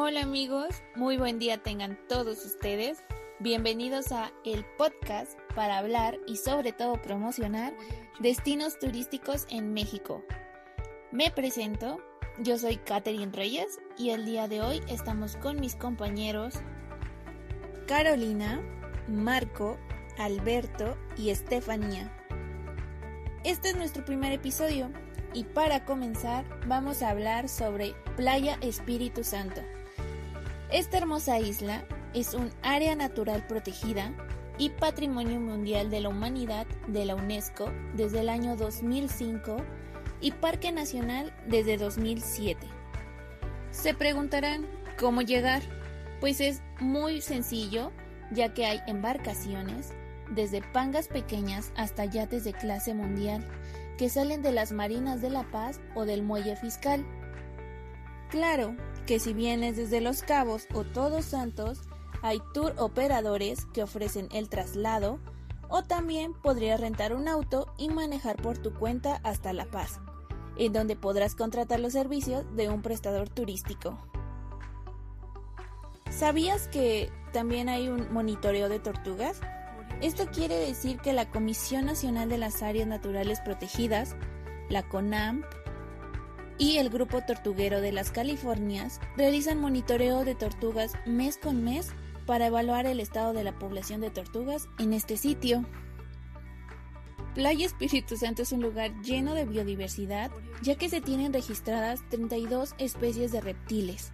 Hola amigos, muy buen día tengan todos ustedes. Bienvenidos a el podcast para hablar y sobre todo promocionar destinos turísticos en México. Me presento, yo soy Catherine Reyes y el día de hoy estamos con mis compañeros Carolina, Marco, Alberto y Estefanía. Este es nuestro primer episodio y para comenzar vamos a hablar sobre Playa Espíritu Santo. Esta hermosa isla es un área natural protegida y Patrimonio Mundial de la Humanidad de la UNESCO desde el año 2005 y Parque Nacional desde 2007. Se preguntarán, ¿cómo llegar? Pues es muy sencillo, ya que hay embarcaciones, desde pangas pequeñas hasta yates de clase mundial, que salen de las marinas de La Paz o del muelle fiscal. Claro que si vienes desde Los Cabos o Todos Santos, hay tour operadores que ofrecen el traslado o también podrías rentar un auto y manejar por tu cuenta hasta La Paz, en donde podrás contratar los servicios de un prestador turístico. ¿Sabías que también hay un monitoreo de tortugas? Esto quiere decir que la Comisión Nacional de las Áreas Naturales Protegidas, la CONAM, y el Grupo Tortuguero de las Californias realizan monitoreo de tortugas mes con mes para evaluar el estado de la población de tortugas en este sitio. Playa Espíritu Santo es un lugar lleno de biodiversidad, ya que se tienen registradas 32 especies de reptiles,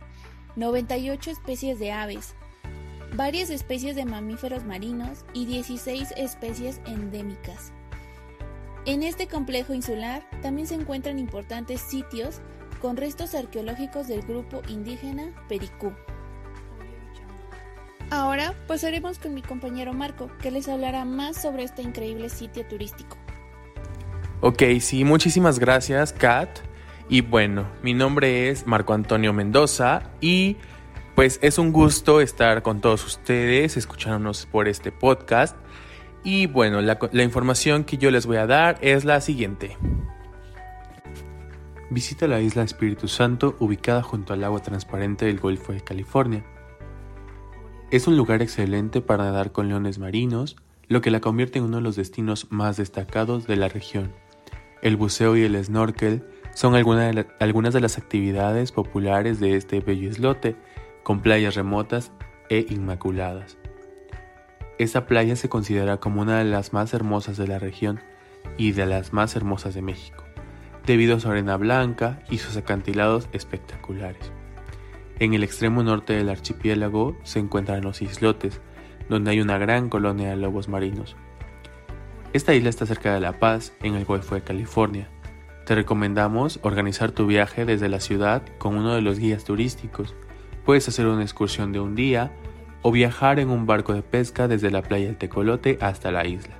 98 especies de aves, varias especies de mamíferos marinos y 16 especies endémicas. En este complejo insular también se encuentran importantes sitios con restos arqueológicos del grupo indígena Pericú. Ahora pasaremos con mi compañero Marco, que les hablará más sobre este increíble sitio turístico. Ok, sí, muchísimas gracias, Kat. Y bueno, mi nombre es Marco Antonio Mendoza y pues es un gusto estar con todos ustedes, escuchándonos por este podcast. Y bueno, la, información que yo les voy a dar es la siguiente. Visita la isla Espíritu Santo ubicada junto al agua transparente del Golfo de California. Es un lugar excelente para nadar con leones marinos, lo que la convierte en uno de los destinos más destacados de la región. El buceo y el snorkel son algunas de las actividades populares de este bello islote, con playas remotas e inmaculadas. Esta playa se considera como una de las más hermosas de la región y de las más hermosas de México, debido a su arena blanca y sus acantilados espectaculares. En el extremo norte del archipiélago se encuentran los islotes, donde hay una gran colonia de lobos marinos. Esta isla está cerca de La Paz, en el Golfo de California. Te recomendamos organizar tu viaje desde la ciudad con uno de los guías turísticos Puedes hacer una excursión de un día o viajar en un barco de pesca desde la playa del Tecolote hasta la isla.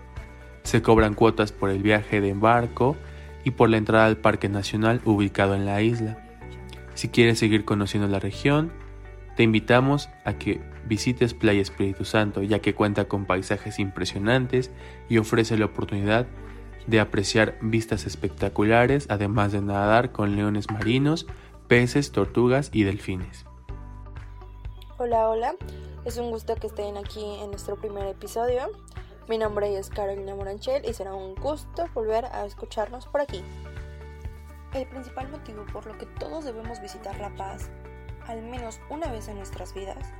Se cobran cuotas por el viaje de barco y por la entrada al Parque Nacional ubicado en la isla. Si quieres seguir conociendo la región, te invitamos a que visites Playa Espíritu Santo, ya que cuenta con paisajes impresionantes y ofrece la oportunidad de apreciar vistas espectaculares, además de nadar con leones marinos, peces, tortugas y delfines. Hola, hola. Es un gusto que estén aquí en nuestro primer episodio. Mi nombre es Carolina Moranchel y será un gusto volver a escucharnos por aquí. El principal motivo por lo que todos debemos visitar La Paz, al menos una vez en nuestras vidas,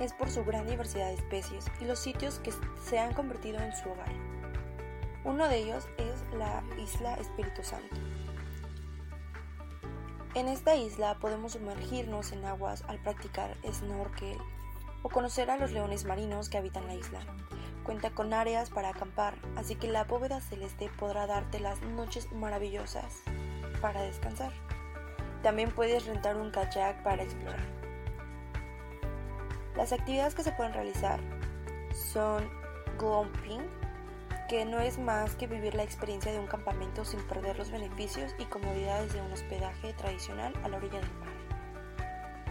es por su gran diversidad de especies y los sitios que se han convertido en su hogar. Uno de ellos es la isla Espíritu Santo, en esta isla podemos sumergirnos en aguas al practicar snorkel o conocer a los leones marinos que habitan la isla. Cuenta con áreas para acampar, así que la bóveda celeste podrá darte las noches maravillosas para descansar. También puedes rentar un kayak para explorar. Las actividades que se pueden realizar son glamping, que no es más que vivir la experiencia de un campamento sin perder los beneficios y comodidades de un hospedaje tradicional a la orilla del mar.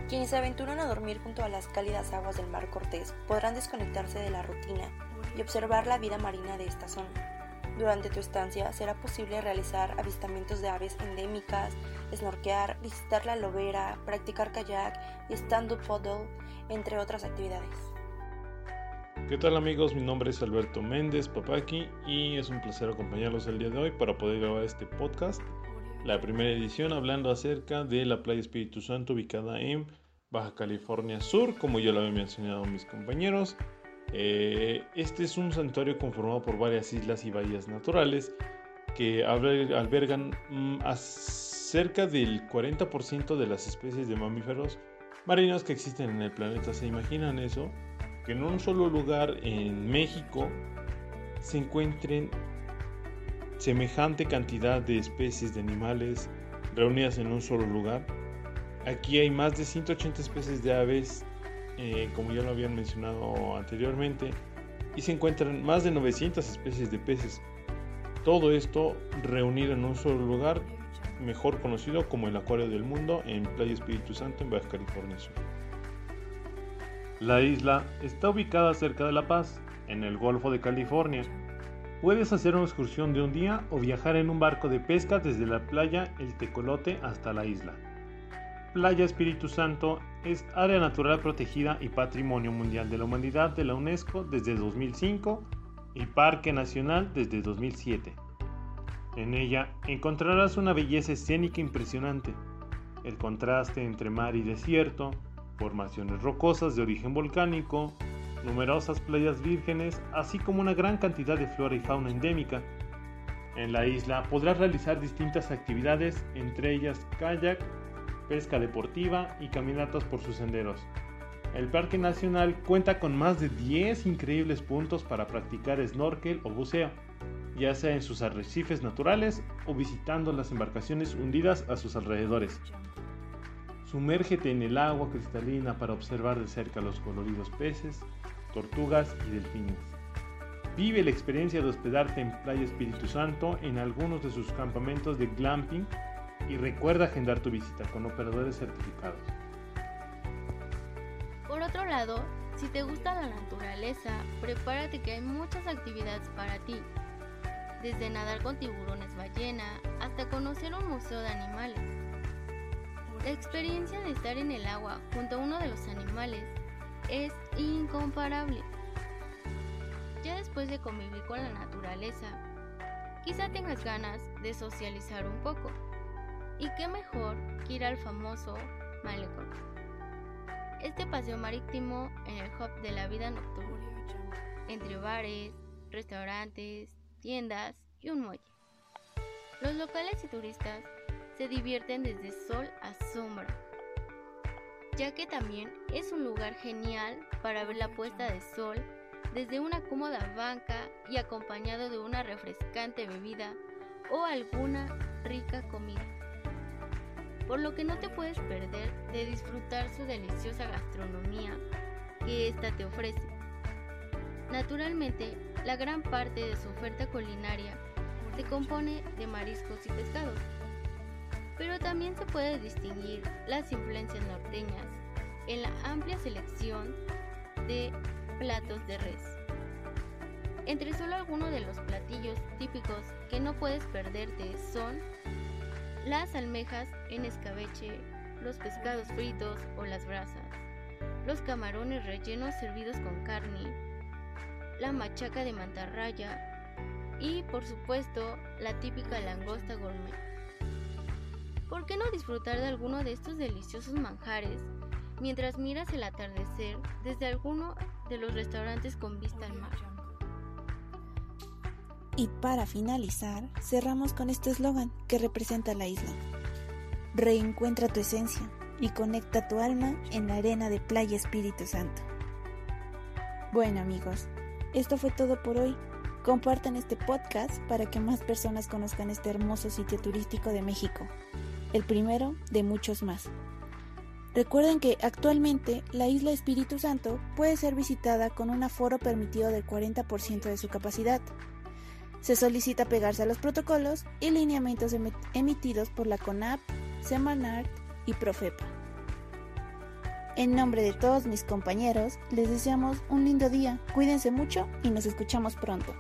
Quienes se aventuran a dormir junto a las cálidas aguas del mar Cortés podrán desconectarse de la rutina y observar la vida marina de esta zona. Durante tu estancia será posible realizar avistamientos de aves endémicas, snorkear, visitar la lobera, practicar kayak y stand-up paddle, entre otras actividades. ¿Qué tal amigos? Mi nombre es Alberto Méndez Papaki y es un placer acompañarlos el día de hoy para poder grabar este podcast, la primera edición hablando acerca de la playa Espíritu Santo ubicada en Baja California Sur, como ya lo habían mencionado mis compañeros. Eh, este es un santuario conformado por varias islas y bahías naturales que albergan mm, cerca del 40% de las especies de mamíferos marinos que existen en el planeta. ¿Se imaginan eso? Que en un solo lugar en México se encuentren semejante cantidad de especies de animales reunidas en un solo lugar. Aquí hay más de 180 especies de aves eh, como ya lo habían mencionado anteriormente, y se encuentran más de 900 especies de peces. Todo esto reunido en un solo lugar, mejor conocido como el Acuario del Mundo en Playa Espíritu Santo en Baja California Sur. La isla está ubicada cerca de La Paz, en el Golfo de California. Puedes hacer una excursión de un día o viajar en un barco de pesca desde la playa El Tecolote hasta la isla. Playa Espíritu Santo es área natural protegida y patrimonio mundial de la humanidad de la UNESCO desde 2005 y Parque Nacional desde 2007. En ella encontrarás una belleza escénica impresionante, el contraste entre mar y desierto, formaciones rocosas de origen volcánico, numerosas playas vírgenes, así como una gran cantidad de flora y fauna endémica. En la isla podrás realizar distintas actividades, entre ellas kayak, pesca deportiva y caminatas por sus senderos. El Parque Nacional cuenta con más de 10 increíbles puntos para practicar snorkel o buceo, ya sea en sus arrecifes naturales o visitando las embarcaciones hundidas a sus alrededores. Sumérgete en el agua cristalina para observar de cerca los coloridos peces, tortugas y delfines. Vive la experiencia de hospedarte en Playa Espíritu Santo en algunos de sus campamentos de glamping y recuerda agendar tu visita con operadores certificados. Por otro lado, si te gusta la naturaleza, prepárate que hay muchas actividades para ti. Desde nadar con tiburones ballena hasta conocer un museo de animales. La experiencia de estar en el agua junto a uno de los animales es incomparable. Ya después de convivir con la naturaleza, quizá tengas ganas de socializar un poco. Y qué mejor que ir al famoso malecón. Este paseo marítimo en el hub de la vida nocturna, entre bares, restaurantes, tiendas y un muelle. Los locales y turistas se divierten desde sol a sombra, ya que también es un lugar genial para ver la puesta de sol desde una cómoda banca y acompañado de una refrescante bebida o alguna rica comida por lo que no te puedes perder de disfrutar su deliciosa gastronomía que ésta te ofrece. Naturalmente, la gran parte de su oferta culinaria se compone de mariscos y pescados, pero también se puede distinguir las influencias norteñas en la amplia selección de platos de res. Entre solo algunos de los platillos típicos que no puedes perderte son las almejas en escabeche, los pescados fritos o las brasas, los camarones rellenos servidos con carne, la machaca de mantarraya y, por supuesto, la típica langosta gourmet. ¿Por qué no disfrutar de alguno de estos deliciosos manjares mientras miras el atardecer desde alguno de los restaurantes con vista al mar? Y para finalizar, cerramos con este eslogan que representa la isla. Reencuentra tu esencia y conecta tu alma en la arena de Playa Espíritu Santo. Bueno amigos, esto fue todo por hoy. Compartan este podcast para que más personas conozcan este hermoso sitio turístico de México, el primero de muchos más. Recuerden que actualmente la isla Espíritu Santo puede ser visitada con un aforo permitido del 40% de su capacidad. Se solicita pegarse a los protocolos y lineamientos emitidos por la CONAP, Semanart y Profepa. En nombre de todos mis compañeros, les deseamos un lindo día, cuídense mucho y nos escuchamos pronto.